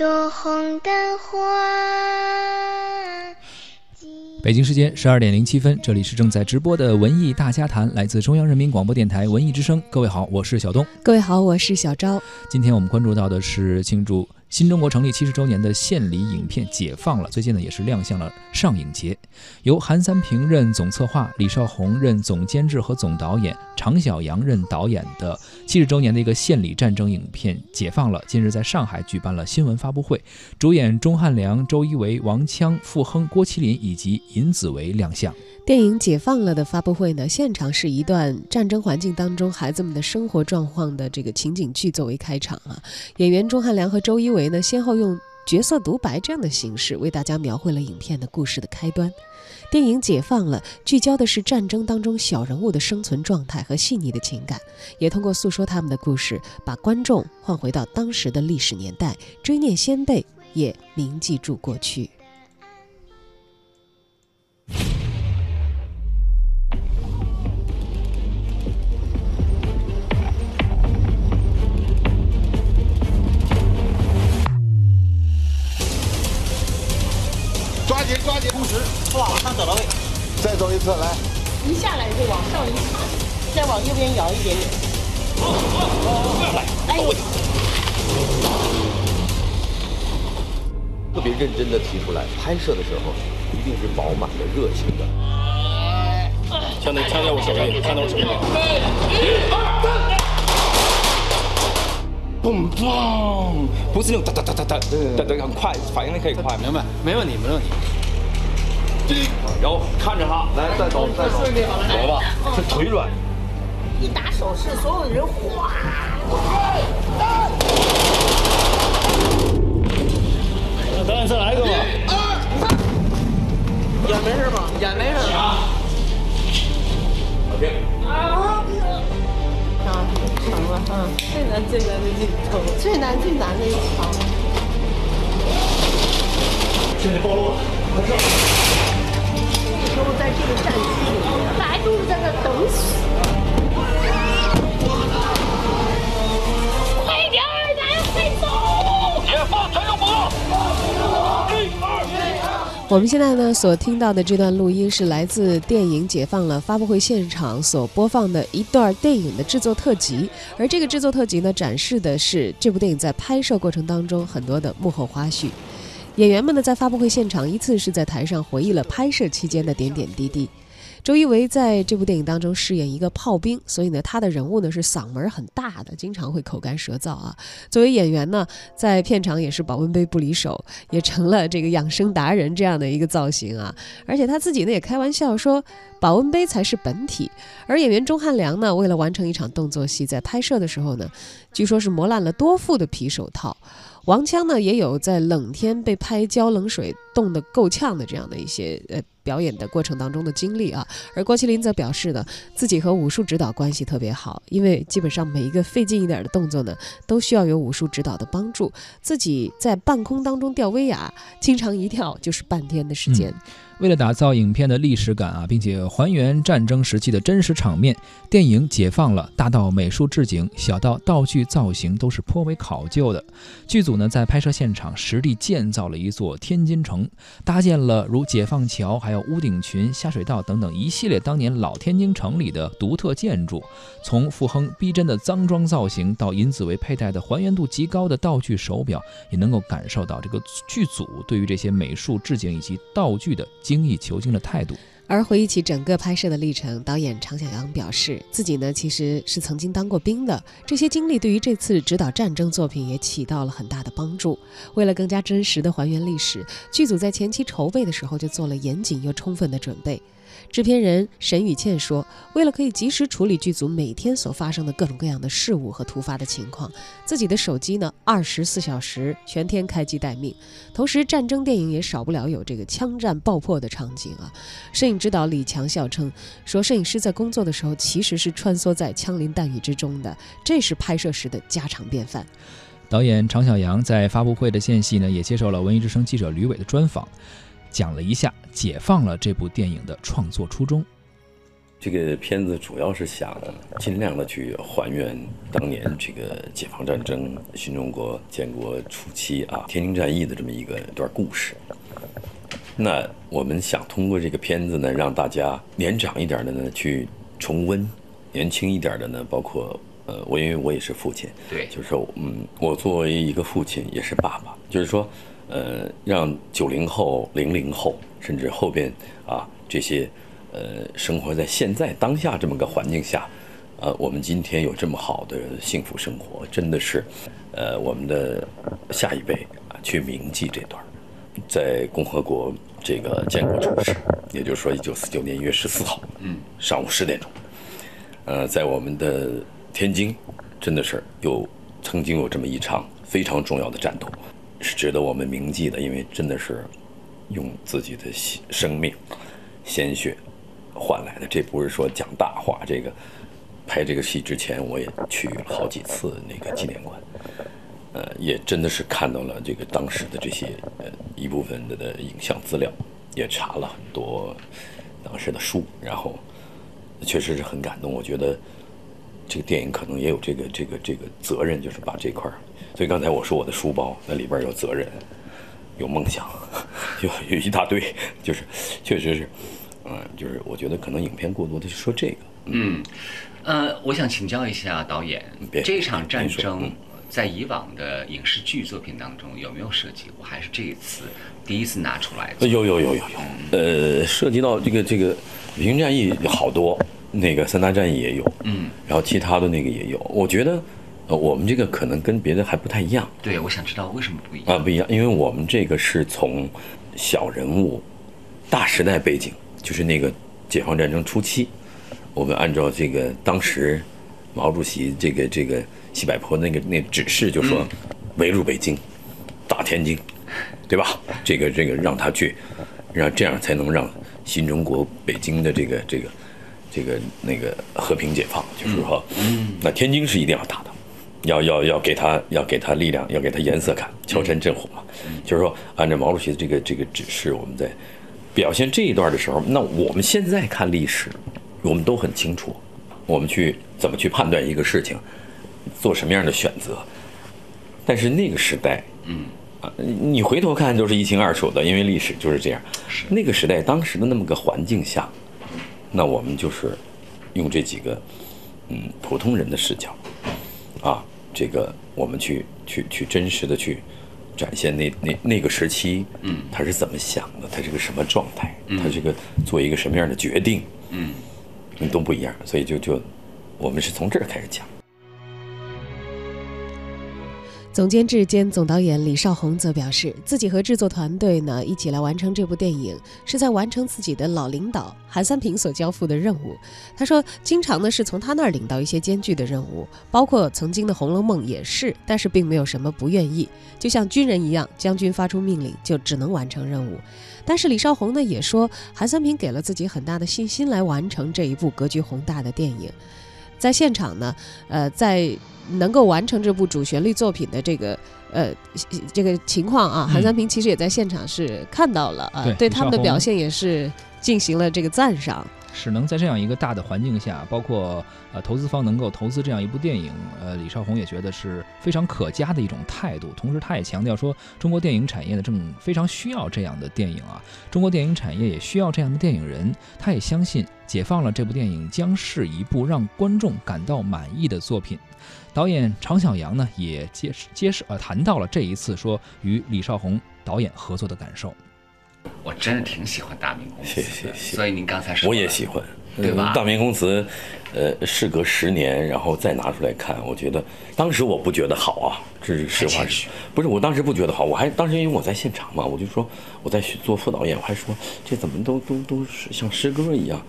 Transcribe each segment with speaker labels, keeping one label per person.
Speaker 1: 朵红的花。
Speaker 2: 北京时间十二点零七分，这里是正在直播的文艺大家谈，来自中央人民广播电台文艺之声。各位好，我是小东。
Speaker 3: 各位好，我是小昭。
Speaker 2: 今天我们关注到的是庆祝。新中国成立七十周年的献礼影片解放了，最近呢也是亮相了上影节，由韩三平任总策划，李少红任总监制和总导演，常小阳任导演的七十周年的一个献礼战争影片解放了。近日在上海举办了新闻发布会，主演钟汉良、周一围、王锵、傅亨、郭麒麟以及尹子维亮相。
Speaker 3: 电影解放了的发布会呢，现场是一段战争环境当中孩子们的生活状况的这个情景剧作为开场啊，演员钟汉良和周一围呢，先后用角色独白这样的形式为大家描绘了影片的故事的开端。电影解放了，聚焦的是战争当中小人物的生存状态和细腻的情感，也通过诉说他们的故事，把观众换回到当时的历史年代，追念先辈，也铭记住过去。
Speaker 4: 抓紧，同时往上走到位，
Speaker 5: 再走一次，来，
Speaker 6: 一下来就往上一插，再往右边摇一点点。
Speaker 4: 好，好来，哎呦！
Speaker 7: 特别认真的提出来，拍摄的时候一定是饱满的、热情的。
Speaker 4: 枪在枪在我手里，看到我手里。一二三，嘣嘣！不是那种哒哒哒哒哒，哒哒很快，反应力可以快。
Speaker 5: 明白，没问题，没问题。
Speaker 4: 然后看着他，
Speaker 7: 来再走再走，
Speaker 4: 走吧，这腿软。
Speaker 6: 一打手势，所有人哗。
Speaker 3: 我们现在呢所听到的这段录音是来自电影《解放了》发布会现场所播放的一段电影的制作特辑，而这个制作特辑呢展示的是这部电影在拍摄过程当中很多的幕后花絮。演员们呢，在发布会现场依次是在台上回忆了拍摄期间的点点滴滴。周一围在这部电影当中饰演一个炮兵，所以呢，他的人物呢是嗓门很大的，经常会口干舌燥啊。作为演员呢，在片场也是保温杯不离手，也成了这个养生达人这样的一个造型啊。而且他自己呢也开玩笑说，保温杯才是本体。而演员钟汉良呢，为了完成一场动作戏，在拍摄的时候呢，据说是磨烂了多副的皮手套。王锵呢，也有在冷天被拍浇冷水冻得够呛的这样的一些呃表演的过程当中的经历啊。而郭麒麟则表示呢，自己和武术指导关系特别好，因为基本上每一个费劲一点的动作呢，都需要有武术指导的帮助。自己在半空当中吊威亚，经常一跳就是半天的时间。
Speaker 2: 为了打造影片的历史感啊，并且还原战争时期的真实场面，电影解放了，大到美术置景，小到道具造型，都是颇为考究的。剧组呢，在拍摄现场实地建造了一座天津城，搭建了如解放桥、还有屋顶群、下水道等等一系列当年老天津城里的独特建筑。从傅亨逼真的脏装造型，到尹子维佩戴的还原度极高的道具手表，也能够感受到这个剧组对于这些美术置景以及道具的。精益求精的态度。
Speaker 3: 而回忆起整个拍摄的历程，导演常小阳表示，自己呢其实是曾经当过兵的，这些经历对于这次指导战争作品也起到了很大的帮助。为了更加真实的还原历史，剧组在前期筹备的时候就做了严谨又充分的准备。制片人沈雨倩说：“为了可以及时处理剧组每天所发生的各种各样的事物和突发的情况，自己的手机呢二十四小时全天开机待命。同时，战争电影也少不了有这个枪战爆破的场景啊。摄影指导李强笑称说，摄影师在工作的时候其实是穿梭在枪林弹雨之中的，这是拍摄时的家常便饭。”
Speaker 2: 导演常小阳在发布会的间隙呢，也接受了文艺之声记者吕伟的专访。讲了一下《解放了》这部电影的创作初衷。
Speaker 7: 这个片子主要是想尽量的去还原当年这个解放战争、新中国建国初期啊天津战役的这么一个一段故事。那我们想通过这个片子呢，让大家年长一点的呢去重温，年轻一点的呢，包括呃，我因为我也是父亲，
Speaker 2: 对
Speaker 7: 就是说嗯，我作为一个父亲也是爸爸，就是说呃，让九零后、零零后，甚至后边啊这些呃生活在现在当下这么个环境下，呃，我们今天有这么好的幸福生活，真的是呃我们的下一辈啊去铭记这段。在共和国这个建国初时，也就是说一九四九年一月十四号，嗯，上午十点钟，呃，在我们的天津，真的是有曾经有这么一场非常重要的战斗，是值得我们铭记的，因为真的是用自己的生命、鲜血换来的。这不是说讲大话，这个拍这个戏之前，我也去了好几次那个纪念馆。呃，也真的是看到了这个当时的这些呃一部分的影像资料，也查了很多当时的书，然后确实是很感动。我觉得这个电影可能也有这个这个这个责任，就是把这块儿。所以刚才我说我的书包那里边有责任，有梦想，有有一大堆，就是确实是，嗯、就是我觉得可能影片过多的是说这个，
Speaker 1: 嗯，呃，我想请教一下导演，这场战争
Speaker 7: 嗯
Speaker 1: 在以往的影视剧作品当中有没有涉及过？还是这一次第一次拿出来
Speaker 7: 呃
Speaker 1: 的？
Speaker 7: 有有有有有，呃，涉及到这个这个北京战役好多，那个三大战役也有，
Speaker 1: 嗯，
Speaker 7: 然后其他的那个也有。我觉得，呃，我们这个可能跟别的还不太一样
Speaker 1: 对，我想知道为什么不一样啊，
Speaker 7: 不一样，因为我们这个是从小人物、大时代背景，就是那个解放战争初期，我们按照这个当时毛主席这个这个西柏坡那个那指示，就说围住北京，打天津，对吧？这个这个让他去，让这样才能让新中国北京的这个这个这个那个和平解放，就是说，那天津是一定要打的。要要要给他要给他力量，要给他颜色看，敲山震虎嘛。就是说，按照毛主席的这个这个指示，我们在表现这一段的时候，那我们现在看历史，我们都很清楚，我们去怎么去判断一个事情，做什么样的选择。但是那个时代，
Speaker 1: 嗯，
Speaker 7: 啊，你回头看都是一清二楚的，因为历史就是这样。那个时代当时的那么个环境下，那我们就是用这几个嗯普通人的视角，啊，这个我们去去去真实的去展现那那那个时期，
Speaker 1: 嗯，
Speaker 7: 他是怎么想的，他是个什么状态，他这个做一个什么样的决定，
Speaker 1: 嗯，
Speaker 7: 都不一样，所以就就我们是从这儿开始讲。
Speaker 3: 总监制兼总导演李少红则表示，自己和制作团队呢一起来完成这部电影，是在完成自己的老领导韩三平所交付的任务。他说，经常呢是从他那儿领到一些艰巨的任务，包括曾经的《红楼梦》也是，但是并没有什么不愿意，就像军人一样，将军发出命令就只能完成任务。但是李少红呢也说，韩三平给了自己很大的信心来完成这一部格局宏大的电影。在现场呢，呃，在能够完成这部主旋律作品的这个呃这个情况啊，
Speaker 2: 嗯
Speaker 3: 韩三平其实也在现场是看到了啊，
Speaker 2: 对
Speaker 3: 对他们的表现也是进行了这个赞赏。
Speaker 2: 是能在这样一个大的环境下，包括呃投资方能够投资这样一部电影，呃，李少红也觉得是非常可嘉的一种态度。同时，他也强调说，中国电影产业呢正非常需要这样的电影啊，中国电影产业也需要这样的电影人。他也相信，解放了这部电影将是一部让观众感到满意的作品。导演常小阳呢也揭示揭示呃谈到了这一次说与李少红导演合作的感受。
Speaker 1: 我真的挺喜欢大明宫词的，
Speaker 7: 谢谢谢。谢
Speaker 1: 所以您刚才说
Speaker 7: 我也喜欢，
Speaker 1: 对吧？
Speaker 7: 嗯大明宫词，呃，事隔十年，然后再拿出来看，我觉得当时我不觉得好啊，这是实话实。不是我当时不觉得好，我还当时因为我在现场嘛，我就说我在做副导演，我还说这怎么都都都是像诗歌一样，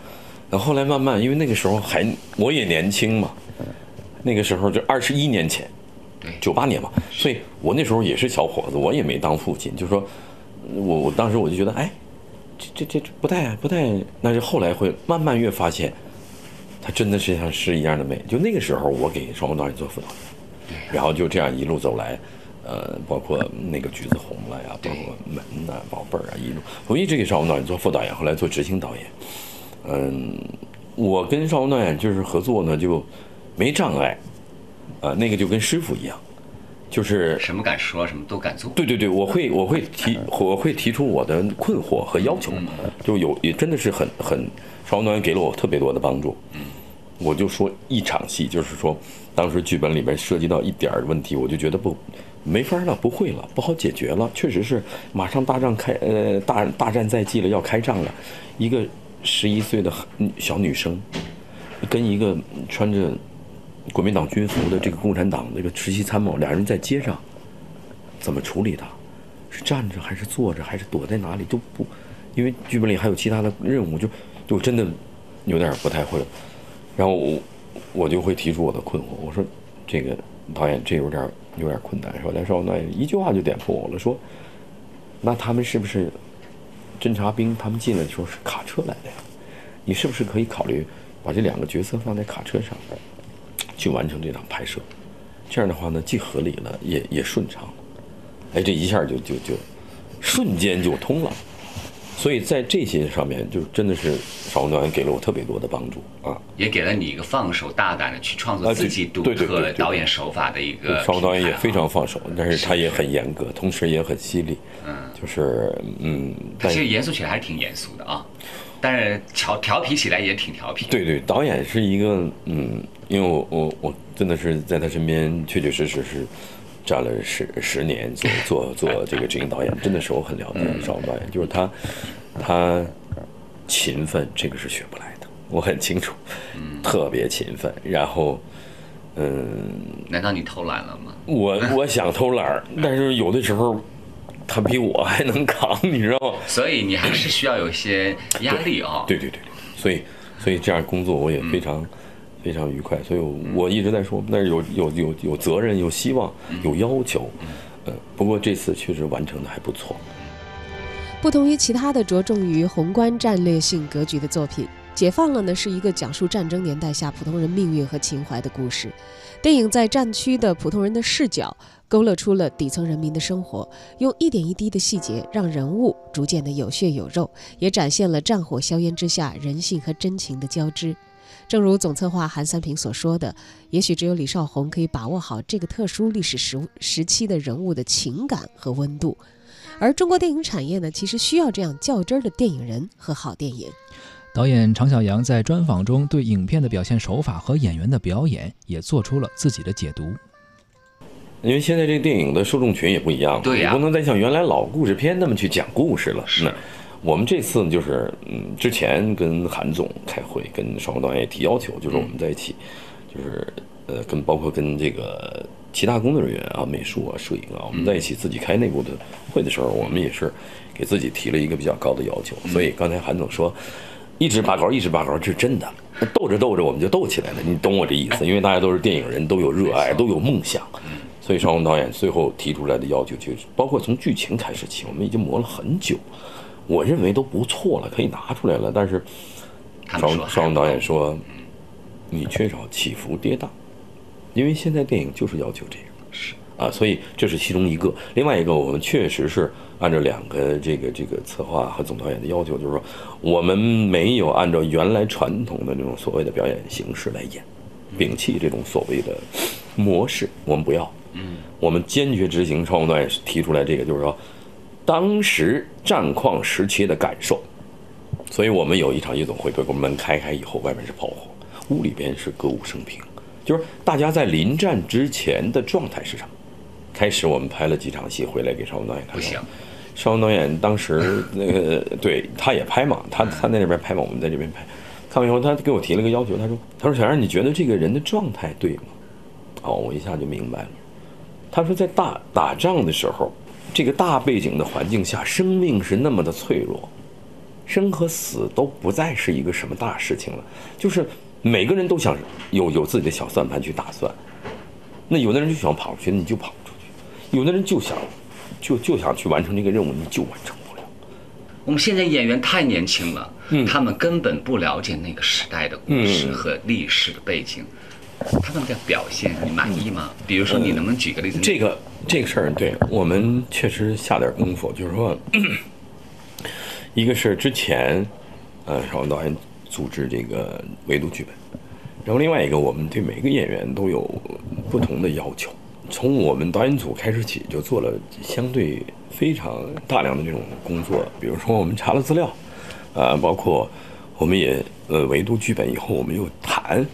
Speaker 7: 然后后来慢慢，因为那个时候还我也年轻嘛，那个时候就二十一年前，
Speaker 1: 对
Speaker 7: 九八年嘛，所以我那时候也是小伙子，我也没当父亲，就说，我我当时我就觉得，哎，这这这这不太不太，但是后来会慢慢越发现，它真的是像诗一样的美。就那个时候，我给双风导演做副导演，然后就这样一路走来，呃，包括那个橘子红了呀，包括门呐、宝贝儿啊，一路我一直给邵文导演做副导演，后来做执行导演。嗯，我跟邵文导演就是合作呢，就没障碍，啊，那个就跟师傅一样，就是
Speaker 1: 什么敢说，什么都敢做。
Speaker 7: 对对对，我会我会提我会提出我的困惑和要求，就有也真的是很很，邵文导演给了我特别多的帮助。嗯，我就说一场戏，就是说当时剧本里面涉及到一点儿问题，我就觉得不没法了，不会了，不好解决了。确实是马上大战开呃大大战在即了，要开仗了，一个十一岁的小女生跟一个穿着国民党军服的这个共产党那个实习参谋，俩人在街上怎么处理他？是站着还是坐着还是躲在哪里都不，因为剧本里还有其他的任务，就就真的有点不太会了。然后我我就会提出我的困惑，我说这个导演这有点有点困难，说来说那一句话就点破我了，说那他们是不是侦察兵他们进来的时候是卡车来的呀？你是不是可以考虑把这两个角色放在卡车上去完成这场拍摄？这样的话呢，既合理了，也也顺畅了。哎，这一下就就就瞬间就通了。所以在这些上面，就真的是邵文导演给了我特别多的帮助啊，
Speaker 1: 也给了你一个放手大胆的去创作自己独特导演手法的一个。
Speaker 7: 邵文导演也非常。放手，但是他也很严格，同时也很犀利。
Speaker 1: 嗯，
Speaker 7: 就是嗯，但
Speaker 1: 他其实严肃起来还是挺严肃的啊，但是调调皮起来也挺调皮。
Speaker 7: 对对，导演是一个嗯，因为我我我真的是在他身边，确确实实是站了十十年做做做这个执行导演，真的是我很了解邵文导演，就是他他勤奋，这个是学不来的，我很清楚，特别勤奋，然后嗯，
Speaker 1: 难道你偷懒了吗？
Speaker 7: 我我想偷懒儿，但是有的时候他比我还能扛，你知道吗？
Speaker 1: 所以你还是需要有一些压力啊。
Speaker 7: 对对对，所以所以这样工作我也非常、非常愉快，所以我我一直在说，但是有有有有责任，有希望，有要求，呃，不过这次确实完成的还不错。
Speaker 3: 不同于其他的着重于宏观战略性格局的作品，《解放了》呢是一个讲述战争年代下普通人命运和情怀的故事。电影在战区的普通人的视角，勾勒出了底层人民的生活，用一点一滴的细节，让人物逐渐的有血有肉，也展现了战火硝烟之下人性和真情的交织。正如总策划韩三平所说的，也许只有李少红可以把握好这个特殊历史时时期的人物的情感和温度。而中国电影产业呢，其实需要这样较真儿的电影人和好电影。
Speaker 2: 导演常小阳在专访中对影片的表现手法和演员的表演也做出了自己的解读。
Speaker 7: 因为现在这个电影的受众群也不一样了，
Speaker 1: 对呀
Speaker 7: 你不能再像原来老故事片那么去讲故事了。
Speaker 1: 是
Speaker 7: 那我们这次呢，就是嗯，之前跟韩总开会，跟双方导演也提要求，就是我们在一起，就是呃，跟包括跟这个其他工作人员啊、美术啊、摄影啊，我们在一起自己开内部的会的时候，我们也是给自己提了一个比较高的要求。所以刚才韩总说。一直拔高，一直拔高，这是真的。斗着斗着，我们就斗起来了。你懂我这意思？因为大家都是电影人，都有热爱，都有梦想。所以邵宏导演最后提出来的要求，就是包括从剧情开始起，我们已经磨了很久，我认为都不错了，可以拿出来了。但是邵
Speaker 1: 他们说
Speaker 7: 邵宏导演说，你缺少起伏跌宕，因为现在电影就是要求这样。
Speaker 1: 是
Speaker 7: 啊，所以这是其中一个。另外一个，我们确实是按照两个这个这个策划和总导演的要求，就是说我们没有按照原来传统的那种所谓的表演形式来演，摒弃这种所谓的模式，我们不要。
Speaker 1: 嗯，
Speaker 7: 我们坚决执行超宏导演提出来这个，就是说当时战况时期的感受。所以我们有一场夜总会，给我们门开开以后，外面是炮火，屋里边是歌舞升平，就是大家在临战之前的状态是什么？开始我们拍了几场戏回来给邵文导演看，
Speaker 1: 不行，
Speaker 7: 邵文导演当时那个对他也拍嘛，他他在那边拍嘛，我们在这边拍。看完以后，他给我提了个要求，他说：“他说小杨，你觉得这个人的状态对吗？”哦，我一下就明白了。他说，在大打仗的时候，这个大背景的环境下，生命是那么的脆弱，生和死都不再是一个什么大事情了，就是每个人都想有有自己的小算盘去打算。那有的人就想跑出去，你就跑不出去；有的人就想就就想去完成这个任务，你就完成不了。
Speaker 1: 我们现在演员太年轻了，
Speaker 7: 嗯
Speaker 1: 他们根本不了解那个时代的故事
Speaker 7: 嗯
Speaker 1: 和历史的背景。他们的表现你满意吗？比如说，你能不能举个例子？
Speaker 7: 这个这个事儿，对我们确实下点功夫，就是说，一个是之前，呃，邵文导演组织这个围读剧本。然后另外一个，我们对每个演员都有不同的要求。从我们导演组开始起，就做了相对非常大量的这种工作。比如说，我们查了资料，呃，包括我们也呃围读剧本以后，我们又谈，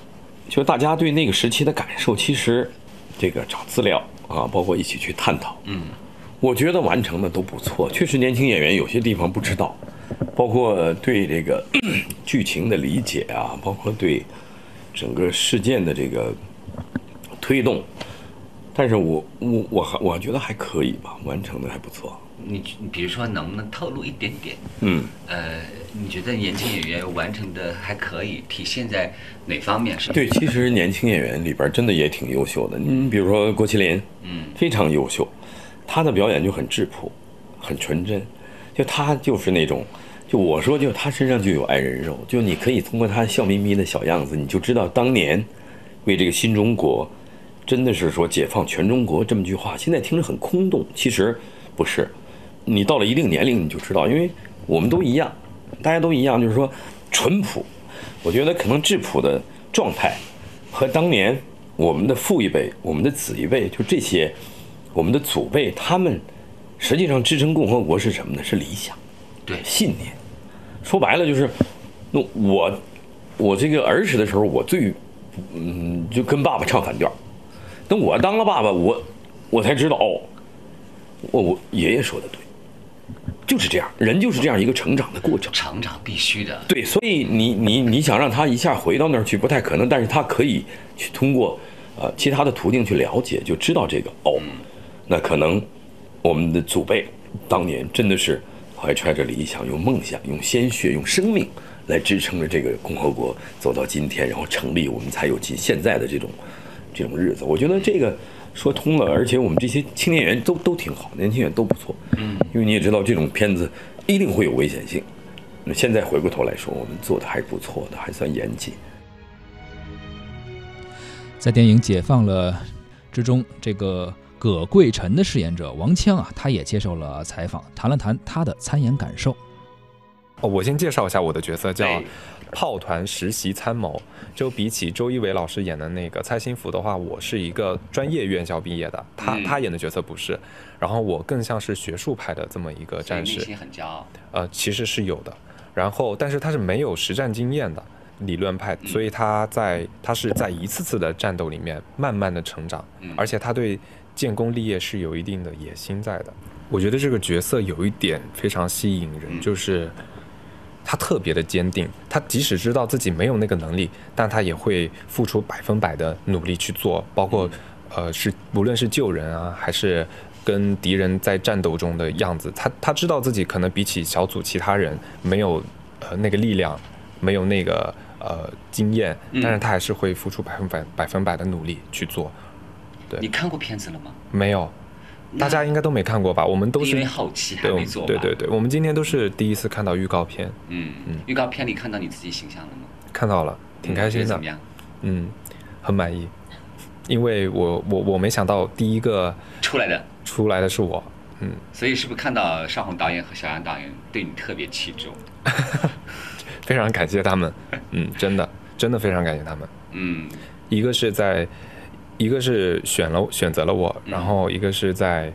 Speaker 7: 就大家对那个时期的感受，其实这个找资料啊，包括一起去探讨，嗯，我觉得完成的都不错。确实，年轻演员有些地方不知道，包括对这个 剧情的理解啊，包括对整个事件的这个推动。但是我我我还我觉得还可以吧，完成的还不错。
Speaker 1: 你你比如说能不能透露一点点？
Speaker 7: 嗯，
Speaker 1: 呃，你觉得年轻演员完成的还可以，体现在哪方面？是
Speaker 7: 对，其实年轻演员里边真的也挺优秀的。你比如说郭麒麟，
Speaker 1: 嗯，
Speaker 7: 非常优秀，他的表演就很质朴，很纯真，就他就是那种，就我说就他身上就有爱人肉，就你可以通过他笑眯眯的小样子，你就知道当年为这个新中国。真的是说解放全中国这么句话，现在听着很空洞，其实不是。你到了一定年龄，你就知道，因为我们都一样，大家都一样，就是说淳朴。我觉得可能质朴的状态和当年我们的父一辈、我们的子一辈，就这些我们的祖辈，他们实际上支撑共和国是什么呢？是理想，
Speaker 1: 对，
Speaker 7: 信念。说白了就是，那我我这个儿时的时候，我最嗯就跟爸爸唱反调。等我当了爸爸，我我才知道哦，我我爷爷说的对，就是这样，人就是这样一个成长的过程。
Speaker 1: 成长必须的。
Speaker 7: 对，所以你你你想让他一下回到那儿去，不太可能，但是他可以去通过呃其他的途径去了解，就知道这个哦，那可能我们的祖辈当年真的是怀揣着理想，用梦想，用鲜血，用生命来支撑着这个共和国走到今天，然后成立，我们才有今现在的这种。这种日子，我觉得这个说通了，而且我们这些青年演员都都挺好，年轻演员都不错。
Speaker 1: 嗯，
Speaker 7: 因为你也知道，这种片子一定会有危险性。那现在回过头来说，我们做的还不错的，还算严谨。
Speaker 2: 在电影《解放了》之中，这个葛桂臣的饰演者王锵啊，他也接受了采访，谈了谈他的参演感受。
Speaker 8: 哦，我先介绍一下我的角色，叫。炮团实习参谋，就比起周一围老师演的那个蔡新福的话，我是一个专业院校毕业的，他他演的角色不是，然后我更像是学术派的这么一个战士，
Speaker 1: 很骄傲。
Speaker 8: 呃，其实是有的，然后但是他是没有实战经验的理论派，所以他在他是在一次次的战斗里面慢慢的成长，而且他对建功立业是有一定的野心在的。我觉得这个角色有一点非常吸引人，就是。他特别的坚定，他即使知道自己没有那个能力，但他也会付出百分百的努力去做，包括，呃，是无论是救人啊，还是跟敌人在战斗中的样子，他他知道自己可能比起小组其他人没有，呃，那个力量，没有那个呃经验，但是他还是会付出百分百百分百的努力去做。对，
Speaker 1: 你看过片子了吗？
Speaker 8: 没有。大家应该都没看过吧？我们都是
Speaker 1: 因为好奇还没做。
Speaker 8: 对对对，我们今天都是第一次看到预告片。
Speaker 1: 嗯嗯，预告片里看到你自己形象了吗？
Speaker 8: 看到了，挺开心的。
Speaker 1: 怎么样？
Speaker 8: 嗯，很满意，因为我我我没想到第一个
Speaker 1: 出来的
Speaker 8: 出来的是我。嗯，
Speaker 1: 所以是不是看到邵红导演和小杨导演对你特别器重？
Speaker 8: 非常感谢他们。嗯，真的真的非常感谢他们。
Speaker 1: 嗯，
Speaker 8: 一个是在。一个是选了选择了我，然后一个是在，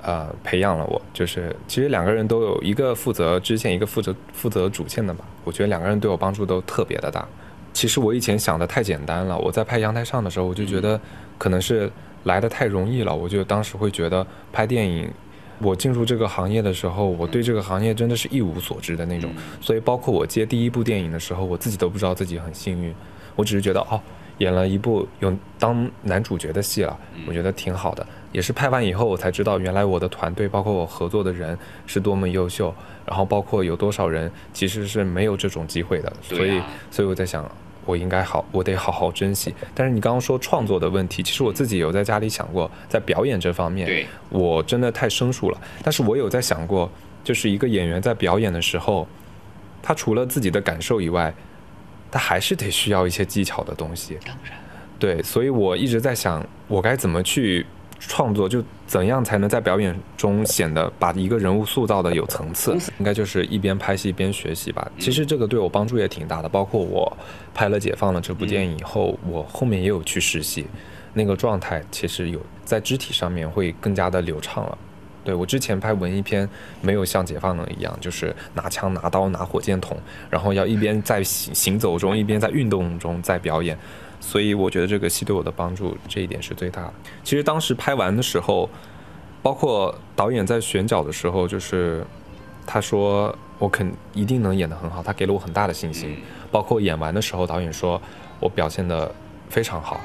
Speaker 8: 呃，培养了我。就是其实两个人都有一个负责支线，一个负责负责主线的吧。我觉得两个人对我帮助都特别的大。其实我以前想的太简单了。我在拍《阳台上》的时候，我就觉得可能是来的太容易了。我就当时会觉得拍电影，我进入这个行业的时候，我对这个行业真的是一无所知的那种。所以包括我接第一部电影的时候，我自己都不知道自己很幸运。我只是觉得哦。演了一部有当男主角的戏了，我觉得挺好的。也是拍完以后，我才知道原来我的团队，包括我合作的人是多么优秀，然后包括有多少人其实是没有这种机会的。所以，所以我在想，我应该好，我得好好珍惜。但是你刚刚说创作的问题，其实我自己有在家里想过，在表演这方面，我真的太生疏了。但是我有在想过，就是一个演员在表演的时候，他除了自己的感受以外。他还是得需要一些技巧的东西，
Speaker 1: 当然，
Speaker 8: 对，所以我一直在想，我该怎么去创作，就怎样才能在表演中显得把一个人物塑造的有层次，应该就是一边拍戏一边学习吧。其实这个对我帮助也挺大的，包括我拍了《解放》了这部电影以后，我后面也有去实习，那个状态其实有在肢体上面会更加的流畅了。对我之前拍文艺片没有像《解放能》一样，就是拿枪拿刀拿火箭筒，然后要一边在行行走中一边在运动中在表演。所以我觉得这个戏对我的帮助这一点是最大的。其实当时拍完的时候，包括导演在选角的时候，就是他说我肯一定能演得很好，他给了我很大的信心。包括演完的时候，导演说我表现得非常好。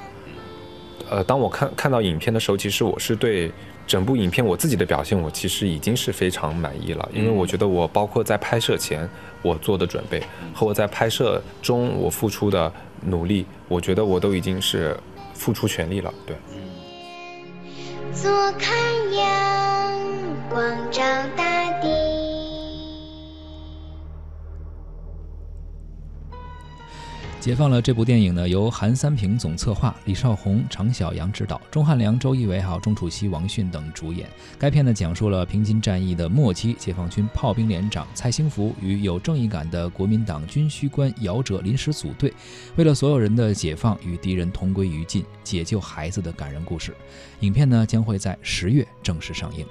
Speaker 8: 呃，当我看看到影片的时候，其实我是对整部影片我自己的表现，我其实已经是非常满意了。因为我觉得我包括在拍摄前我做的准备，和我在拍摄中我付出的。努力，我觉得我都已经是付出全力了，对。左看阳光照大地。
Speaker 2: 解放了这部电影呢，由韩三平总策划，李少红、常小阳执导，钟汉良、周一围还有钟楚曦、王迅等主演。该片呢，讲述了平津战役的末期，解放军炮兵连长蔡兴福与有正义感的国民党军需官姚哲临时组队，为了所有人的解放与敌人同归于尽，解救孩子的感人故事。影片呢，将会在十月正式上映。